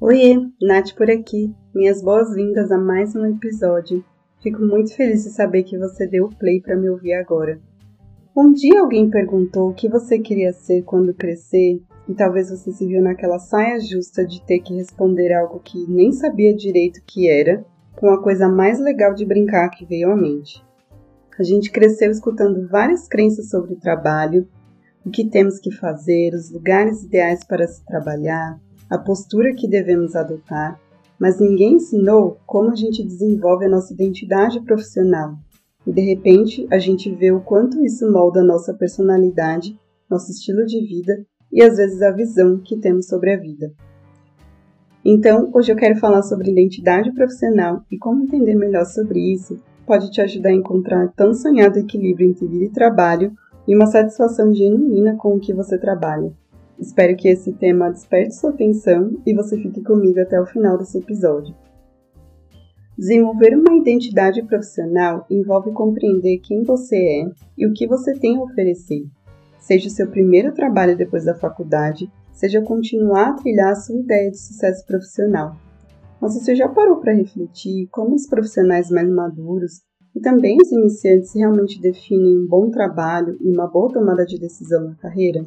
Oiê, Nath por aqui. Minhas boas-vindas a mais um episódio. Fico muito feliz de saber que você deu play para me ouvir agora. Um dia alguém perguntou o que você queria ser quando crescer e talvez você se viu naquela saia justa de ter que responder algo que nem sabia direito que era, com a coisa mais legal de brincar que veio à mente. A gente cresceu escutando várias crenças sobre trabalho, o que temos que fazer, os lugares ideais para se trabalhar, a postura que devemos adotar, mas ninguém ensinou como a gente desenvolve a nossa identidade profissional. E de repente a gente vê o quanto isso molda a nossa personalidade, nosso estilo de vida e às vezes a visão que temos sobre a vida. Então, hoje eu quero falar sobre identidade profissional e como entender melhor sobre isso pode te ajudar a encontrar tão sonhado equilíbrio entre vida e trabalho e uma satisfação genuína com o que você trabalha. Espero que esse tema desperte sua atenção e você fique comigo até o final desse episódio. Desenvolver uma identidade profissional envolve compreender quem você é e o que você tem a oferecer. Seja o seu primeiro trabalho depois da faculdade, seja continuar a trilhar a sua ideia de sucesso profissional. Mas você já parou para refletir como os profissionais mais maduros e também os iniciantes realmente definem um bom trabalho e uma boa tomada de decisão na carreira?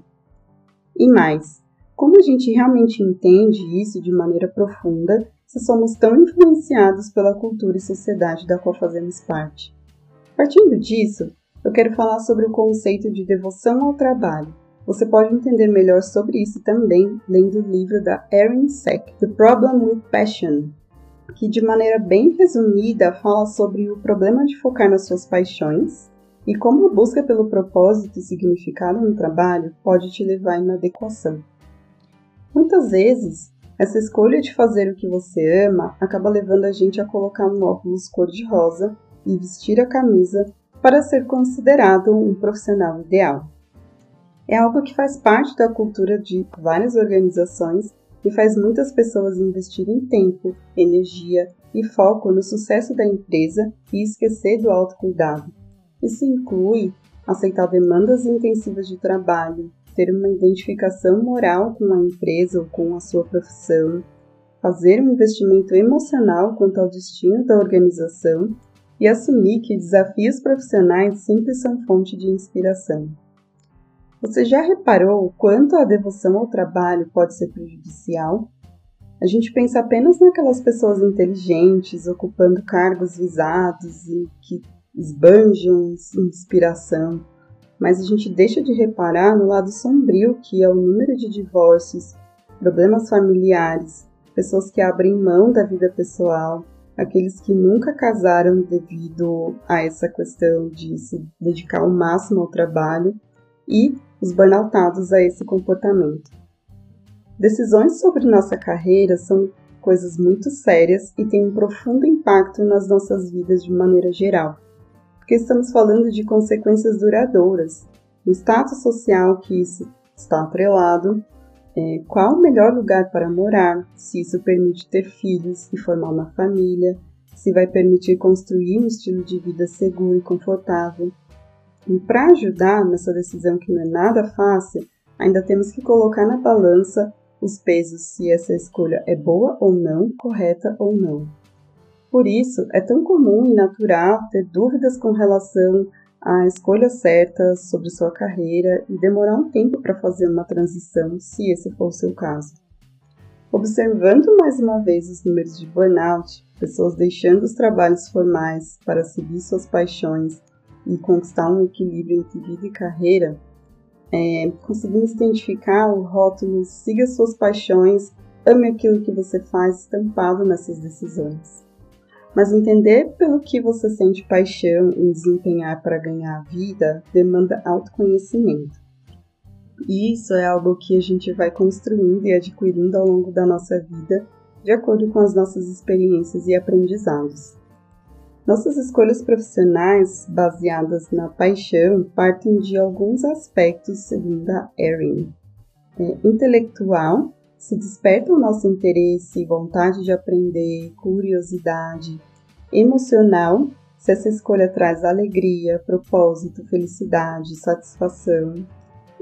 E mais, como a gente realmente entende isso de maneira profunda se somos tão influenciados pela cultura e sociedade da qual fazemos parte? Partindo disso, eu quero falar sobre o conceito de devoção ao trabalho. Você pode entender melhor sobre isso também lendo o livro da Erin Sack, The Problem with Passion, que de maneira bem resumida fala sobre o problema de focar nas suas paixões e como a busca pelo propósito e significado no trabalho pode te levar à inadequação. Muitas vezes, essa escolha de fazer o que você ama acaba levando a gente a colocar um óculos cor-de-rosa e vestir a camisa para ser considerado um profissional ideal. É algo que faz parte da cultura de várias organizações e faz muitas pessoas investirem tempo, energia e foco no sucesso da empresa e esquecer do autocuidado. Isso inclui aceitar demandas intensivas de trabalho, ter uma identificação moral com a empresa ou com a sua profissão, fazer um investimento emocional quanto ao destino da organização e assumir que desafios profissionais sempre são fonte de inspiração. Você já reparou o quanto a devoção ao trabalho pode ser prejudicial? A gente pensa apenas naquelas pessoas inteligentes, ocupando cargos visados e que esbanjam inspiração, mas a gente deixa de reparar no lado sombrio que é o número de divórcios, problemas familiares, pessoas que abrem mão da vida pessoal, aqueles que nunca casaram devido a essa questão de se dedicar ao máximo ao trabalho e os burnoutados a esse comportamento. Decisões sobre nossa carreira são coisas muito sérias e têm um profundo impacto nas nossas vidas de maneira geral porque estamos falando de consequências duradouras, o status social que isso está atrelado, é, qual o melhor lugar para morar, se isso permite ter filhos e formar uma família, se vai permitir construir um estilo de vida seguro e confortável. E para ajudar nessa decisão que não é nada fácil, ainda temos que colocar na balança os pesos se essa escolha é boa ou não, correta ou não. Por isso, é tão comum e natural ter dúvidas com relação à escolha certa sobre sua carreira e demorar um tempo para fazer uma transição, se esse for o seu caso. Observando mais uma vez os números de burnout, pessoas deixando os trabalhos formais para seguir suas paixões e conquistar um equilíbrio entre vida e carreira, é, conseguimos identificar o rótulo Siga suas paixões, ame aquilo que você faz estampado nessas decisões mas entender pelo que você sente paixão em desempenhar para ganhar a vida demanda autoconhecimento. E isso é algo que a gente vai construindo e adquirindo ao longo da nossa vida, de acordo com as nossas experiências e aprendizados. Nossas escolhas profissionais baseadas na paixão partem de alguns aspectos, segundo a Erin. É, intelectual, se desperta o nosso interesse, vontade de aprender, curiosidade. Emocional, se essa escolha traz alegria, propósito, felicidade, satisfação.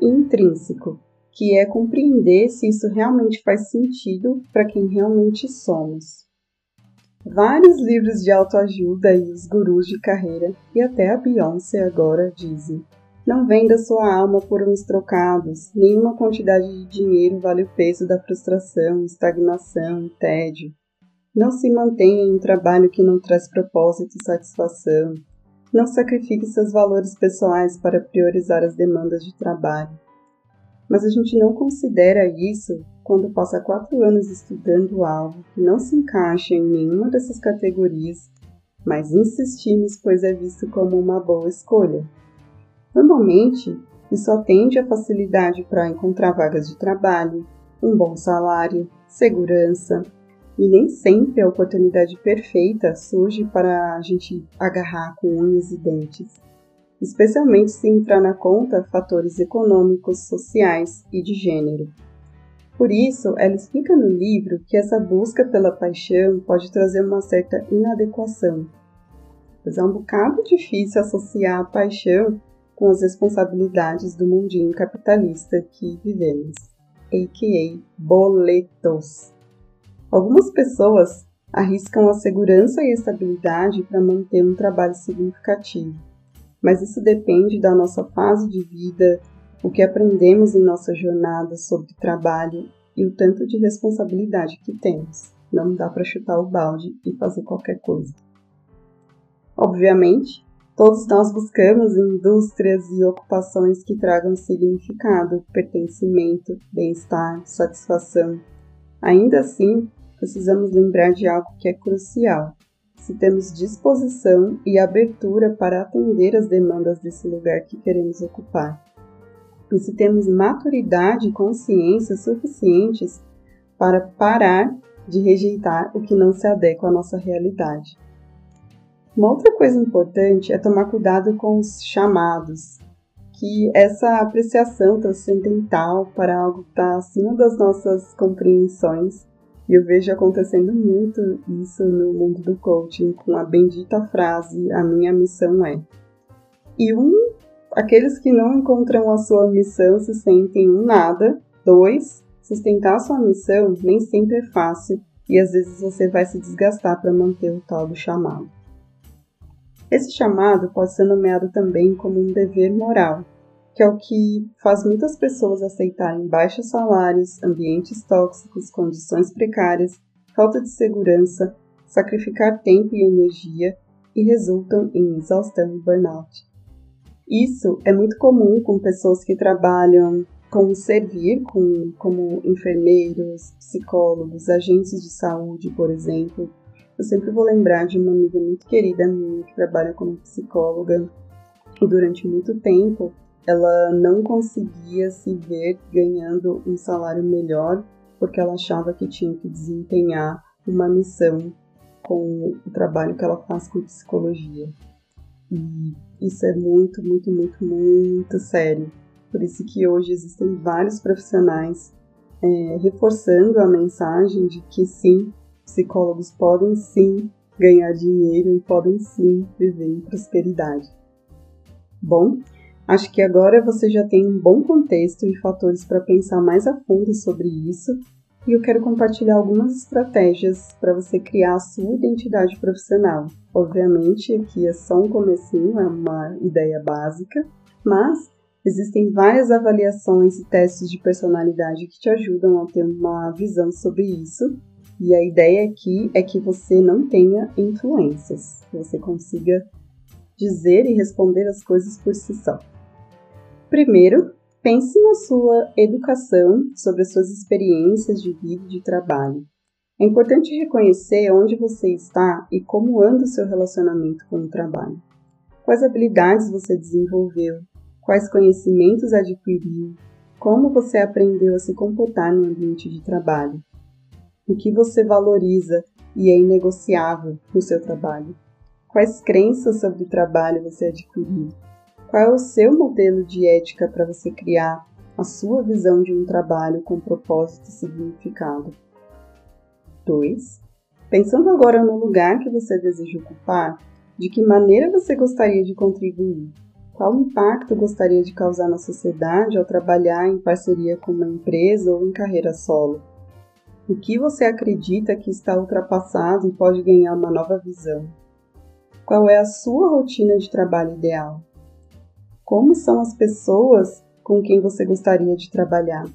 Intrínseco, que é compreender se isso realmente faz sentido para quem realmente somos. Vários livros de autoajuda e os gurus de carreira, e até a Beyoncé agora dizem: Não venda sua alma por uns trocados, nenhuma quantidade de dinheiro vale o peso da frustração, estagnação e tédio. Não se mantenha em um trabalho que não traz propósito e satisfação. Não sacrifique seus valores pessoais para priorizar as demandas de trabalho. Mas a gente não considera isso quando passa quatro anos estudando algo que não se encaixa em nenhuma dessas categorias, mas insistimos pois é visto como uma boa escolha. Normalmente, isso atende à facilidade para encontrar vagas de trabalho, um bom salário, segurança, e nem sempre a oportunidade perfeita surge para a gente agarrar com unhas e dentes especialmente se entrar na conta fatores econômicos, sociais e de gênero. Por isso, ela explica no livro que essa busca pela paixão pode trazer uma certa inadequação, pois é um bocado difícil associar a paixão com as responsabilidades do mundinho capitalista que vivemos, a.k.a. boletos. Algumas pessoas arriscam a segurança e estabilidade para manter um trabalho significativo mas isso depende da nossa fase de vida, o que aprendemos em nossa jornada sobre trabalho e o tanto de responsabilidade que temos. Não dá para chutar o balde e fazer qualquer coisa. Obviamente, todos nós buscamos indústrias e ocupações que tragam significado, pertencimento, bem-estar, satisfação. Ainda assim, precisamos lembrar de algo que é crucial, se temos disposição e abertura para atender as demandas desse lugar que queremos ocupar. E se temos maturidade e consciência suficientes para parar de rejeitar o que não se adequa à nossa realidade. Uma outra coisa importante é tomar cuidado com os chamados, que essa apreciação transcendental para algo que está acima das nossas compreensões e eu vejo acontecendo muito isso no mundo do coaching, com a bendita frase: a minha missão é. E um, aqueles que não encontram a sua missão se sentem um nada. Dois, sustentar a sua missão nem sempre é fácil e às vezes você vai se desgastar para manter o tal do chamado. Esse chamado pode ser nomeado também como um dever moral, que é o que faz muitas pessoas aceitarem baixos salários, ambientes tóxicos, condições precárias, falta de segurança, sacrificar tempo e energia e resultam em exaustão e burnout. Isso é muito comum com pessoas que trabalham com servir, com, como enfermeiros, psicólogos, agentes de saúde, por exemplo. Eu sempre vou lembrar de uma amiga muito querida minha que trabalha como psicóloga e durante muito tempo ela não conseguia se ver ganhando um salário melhor porque ela achava que tinha que desempenhar uma missão com o trabalho que ela faz com psicologia. E isso é muito, muito, muito, muito sério. Por isso que hoje existem vários profissionais é, reforçando a mensagem de que sim, psicólogos podem sim ganhar dinheiro e podem sim viver em prosperidade. Bom, Acho que agora você já tem um bom contexto e fatores para pensar mais a fundo sobre isso, e eu quero compartilhar algumas estratégias para você criar a sua identidade profissional. Obviamente, aqui é só um comecinho, é uma ideia básica, mas existem várias avaliações e testes de personalidade que te ajudam a ter uma visão sobre isso. E a ideia aqui é que você não tenha influências, que você consiga dizer e responder as coisas por si só. Primeiro, pense na sua educação sobre as suas experiências de vida e de trabalho. É importante reconhecer onde você está e como anda o seu relacionamento com o trabalho. Quais habilidades você desenvolveu, quais conhecimentos adquiriu, como você aprendeu a se comportar no ambiente de trabalho. O que você valoriza e é inegociável no seu trabalho? Quais crenças sobre o trabalho você adquiriu? Qual é o seu modelo de ética para você criar a sua visão de um trabalho com propósito e significado? 2. Pensando agora no lugar que você deseja ocupar, de que maneira você gostaria de contribuir? Qual impacto gostaria de causar na sociedade ao trabalhar em parceria com uma empresa ou em carreira solo? O que você acredita que está ultrapassado e pode ganhar uma nova visão? Qual é a sua rotina de trabalho ideal? Como são as pessoas com quem você gostaria de trabalhar?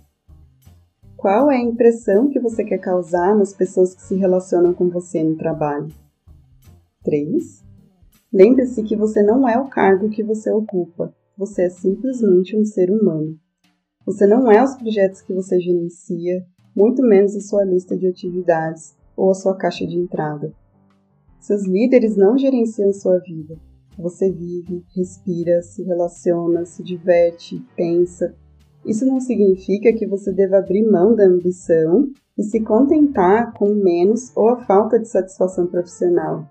Qual é a impressão que você quer causar nas pessoas que se relacionam com você no trabalho? 3. Lembre-se que você não é o cargo que você ocupa, você é simplesmente um ser humano. Você não é os projetos que você gerencia, muito menos a sua lista de atividades ou a sua caixa de entrada. Seus líderes não gerenciam sua vida. Você vive, respira, se relaciona, se diverte, pensa isso não significa que você deva abrir mão da ambição e se contentar com menos ou a falta de satisfação profissional.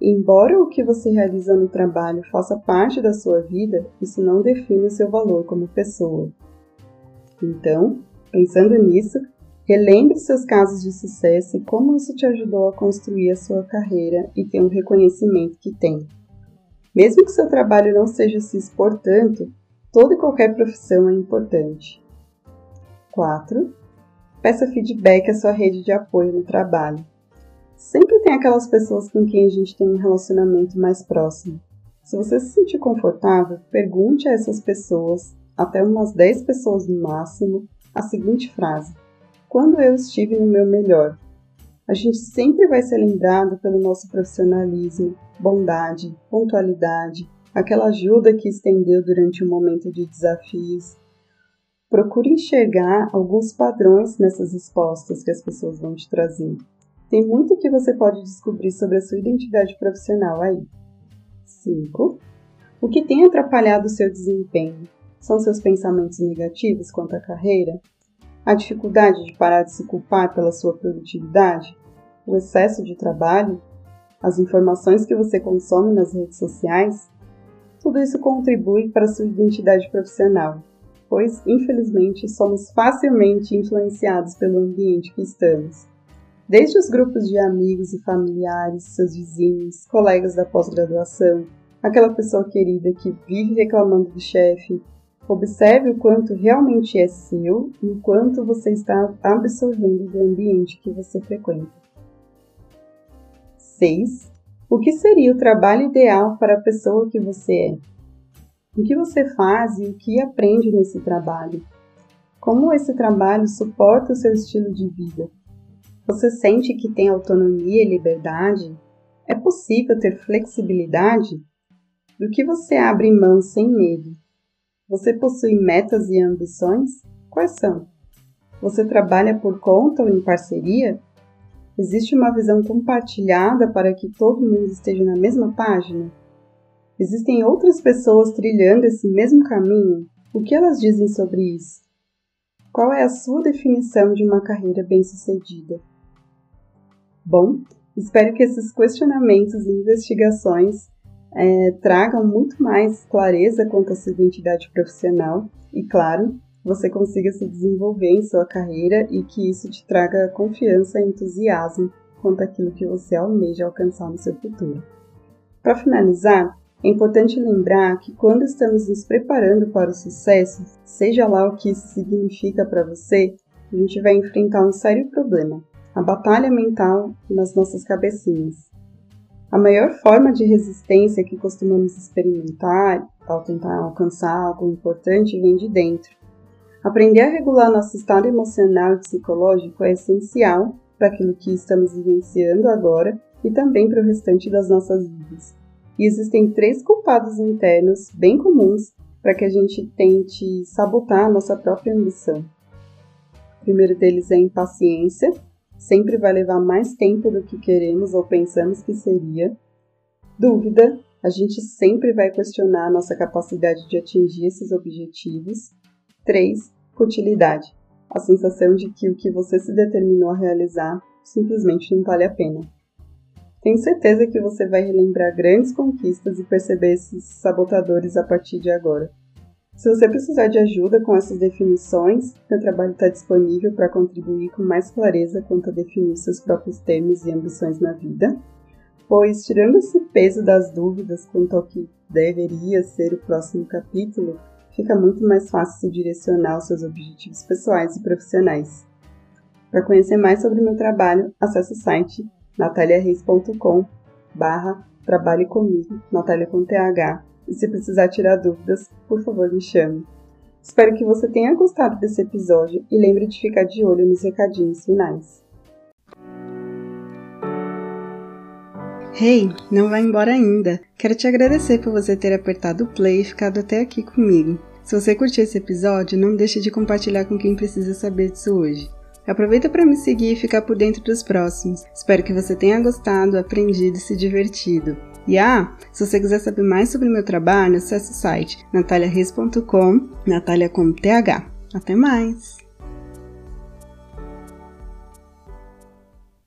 Embora o que você realiza no trabalho faça parte da sua vida, isso não define o seu valor como pessoa. Então, pensando nisso, relembre seus casos de sucesso e como isso te ajudou a construir a sua carreira e ter o um reconhecimento que tem. Mesmo que seu trabalho não seja se expor tanto, Toda e qualquer profissão é importante. 4. Peça feedback à sua rede de apoio no trabalho. Sempre tem aquelas pessoas com quem a gente tem um relacionamento mais próximo. Se você se sentir confortável, pergunte a essas pessoas, até umas 10 pessoas no máximo, a seguinte frase: Quando eu estive no meu melhor? A gente sempre vai ser lembrado pelo nosso profissionalismo, bondade, pontualidade, aquela ajuda que estendeu durante um momento de desafios. Procure enxergar alguns padrões nessas respostas que as pessoas vão te trazer. Tem muito que você pode descobrir sobre a sua identidade profissional aí. 5. O que tem atrapalhado o seu desempenho? São seus pensamentos negativos quanto à carreira? A dificuldade de parar de se culpar pela sua produtividade? O excesso de trabalho? As informações que você consome nas redes sociais? Tudo isso contribui para sua identidade profissional, pois, infelizmente, somos facilmente influenciados pelo ambiente que estamos. Desde os grupos de amigos e familiares, seus vizinhos, colegas da pós-graduação, aquela pessoa querida que vive reclamando do chefe, observe o quanto realmente é seu e o quanto você está absorvendo do ambiente que você frequenta. 6. O que seria o trabalho ideal para a pessoa que você é? O que você faz e o que aprende nesse trabalho? Como esse trabalho suporta o seu estilo de vida? Você sente que tem autonomia e liberdade? É possível ter flexibilidade? Do que você abre mão sem medo? Você possui metas e ambições? Quais são? Você trabalha por conta ou em parceria? Existe uma visão compartilhada para que todo mundo esteja na mesma página? Existem outras pessoas trilhando esse mesmo caminho? O que elas dizem sobre isso? Qual é a sua definição de uma carreira bem-sucedida? Bom, espero que esses questionamentos e investigações é, tragam muito mais clareza quanto à sua identidade profissional e, claro, você consiga se desenvolver em sua carreira e que isso te traga confiança e entusiasmo quanto àquilo que você almeja alcançar no seu futuro. Para finalizar, é importante lembrar que quando estamos nos preparando para o sucesso, seja lá o que isso significa para você, a gente vai enfrentar um sério problema: a batalha mental nas nossas cabecinhas. A maior forma de resistência que costumamos experimentar ao tentar alcançar algo importante vem de dentro. Aprender a regular nosso estado emocional e psicológico é essencial para aquilo que estamos vivenciando agora e também para o restante das nossas vidas. E existem três culpados internos bem comuns para que a gente tente sabotar a nossa própria ambição. O primeiro deles é a impaciência, sempre vai levar mais tempo do que queremos ou pensamos que seria. Dúvida, a gente sempre vai questionar a nossa capacidade de atingir esses objetivos. 3. Futilidade. A sensação de que o que você se determinou a realizar simplesmente não vale a pena. Tenho certeza que você vai relembrar grandes conquistas e perceber esses sabotadores a partir de agora. Se você precisar de ajuda com essas definições, meu trabalho está disponível para contribuir com mais clareza quanto a definir seus próprios termos e ambições na vida, pois, tirando esse peso das dúvidas quanto ao que deveria ser o próximo capítulo, fica muito mais fácil se direcionar aos seus objetivos pessoais e profissionais. Para conhecer mais sobre meu trabalho, acesse o site nataliareis.com barra trabalhe comigo, Natália com TH, e se precisar tirar dúvidas, por favor me chame. Espero que você tenha gostado desse episódio e lembre de ficar de olho nos recadinhos finais. Hey, não vai embora ainda! Quero te agradecer por você ter apertado o play e ficado até aqui comigo. Se você curtiu esse episódio, não deixe de compartilhar com quem precisa saber disso hoje. Aproveita para me seguir e ficar por dentro dos próximos. Espero que você tenha gostado, aprendido e se divertido. E ah, se você quiser saber mais sobre meu trabalho, acesse o site nataliareis.com, Natalia com TH. Até mais!